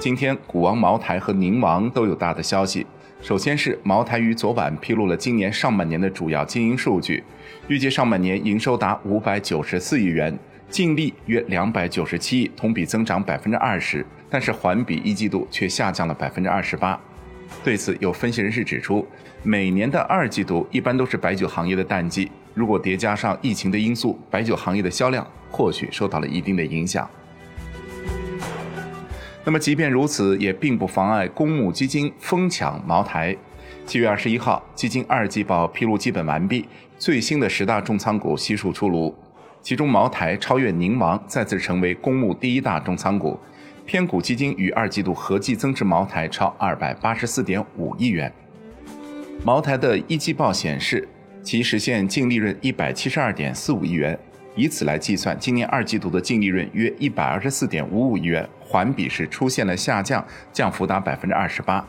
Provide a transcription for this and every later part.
今天，股王茅台和宁王都有大的消息。首先是茅台于昨晚披露了今年上半年的主要经营数据，预计上半年营收达五百九十四亿元，净利约两百九十七亿，同比增长百分之二十，但是环比一季度却下降了百分之二十八。对此，有分析人士指出，每年的二季度一般都是白酒行业的淡季，如果叠加上疫情的因素，白酒行业的销量或许受到了一定的影响。那么，即便如此，也并不妨碍公募基金疯抢茅台。七月二十一号，基金二季报披露基本完毕，最新的十大重仓股悉数出炉，其中茅台超越宁王，再次成为公募第一大重仓股。偏股基金与二季度合计增持茅台超二百八十四点五亿元。茅台的一季报显示，其实现净利润一百七十二点四五亿元。以此来计算，今年二季度的净利润约一百二十四点五五亿元，环比是出现了下降，降幅达百分之二十八，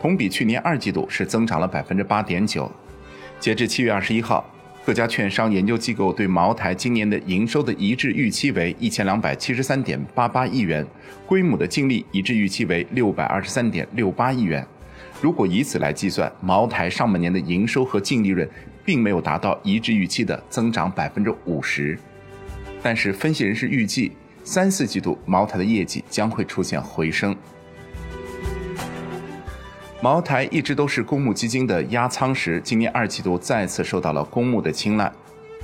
同比去年二季度是增长了百分之八点九。截至七月二十一号，各家券商研究机构对茅台今年的营收的一致预期为一千两百七十三点八八亿元，规模的净利一致预期为六百二十三点六八亿元。如果以此来计算，茅台上半年的营收和净利润并没有达到一致预期的增长百分之五十。但是，分析人士预计，三四季度茅台的业绩将会出现回升。茅台一直都是公募基金的压仓石，今年二季度再次受到了公募的青睐。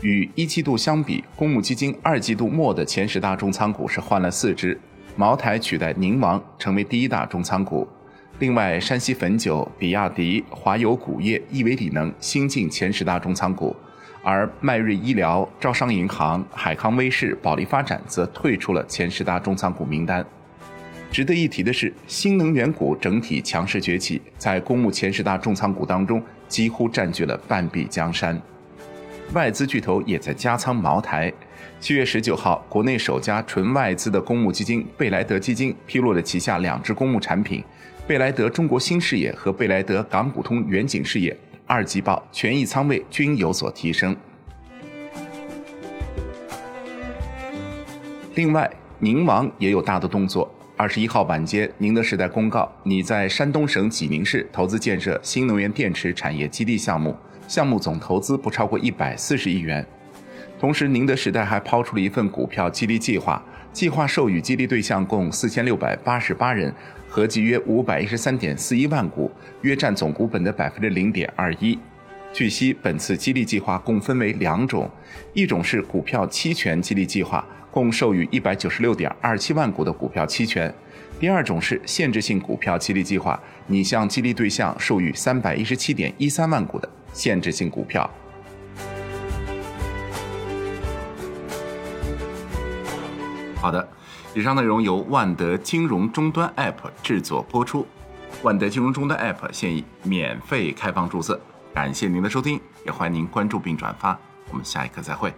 与一季度相比，公募基金二季度末的前十大重仓股是换了四只，茅台取代宁王成为第一大重仓股。另外，山西汾酒、比亚迪、华油钴业、亿维锂能新进前十大重仓股。而迈瑞医疗、招商银行、海康威视、保利发展则退出了前十大重仓股名单。值得一提的是，新能源股整体强势崛起，在公募前十大重仓股当中几乎占据了半壁江山。外资巨头也在加仓茅台。七月十九号，国内首家纯外资的公募基金贝莱德基金披露了旗下两只公募产品：贝莱德中国新视野和贝莱德港股通远景视野。二季报权益仓位均有所提升。另外，宁王也有大的动作。二十一号晚间，宁德时代公告，拟在山东省济宁市投资建设新能源电池产业基地项目，项目总投资不超过一百四十亿元。同时，宁德时代还抛出了一份股票激励计划，计划授予激励对象共四千六百八十八人。合计约五百一十三点四一万股，约占总股本的百分之零点二一。据悉，本次激励计划共分为两种，一种是股票期权激励计划，共授予一百九十六点二七万股的股票期权；第二种是限制性股票激励计划，拟向激励对象授予三百一十七点一三万股的限制性股票。好的。以上内容由万德金融终端 App 制作播出。万德金融终端 App 现已免费开放注册，感谢您的收听，也欢迎您关注并转发。我们下一课再会。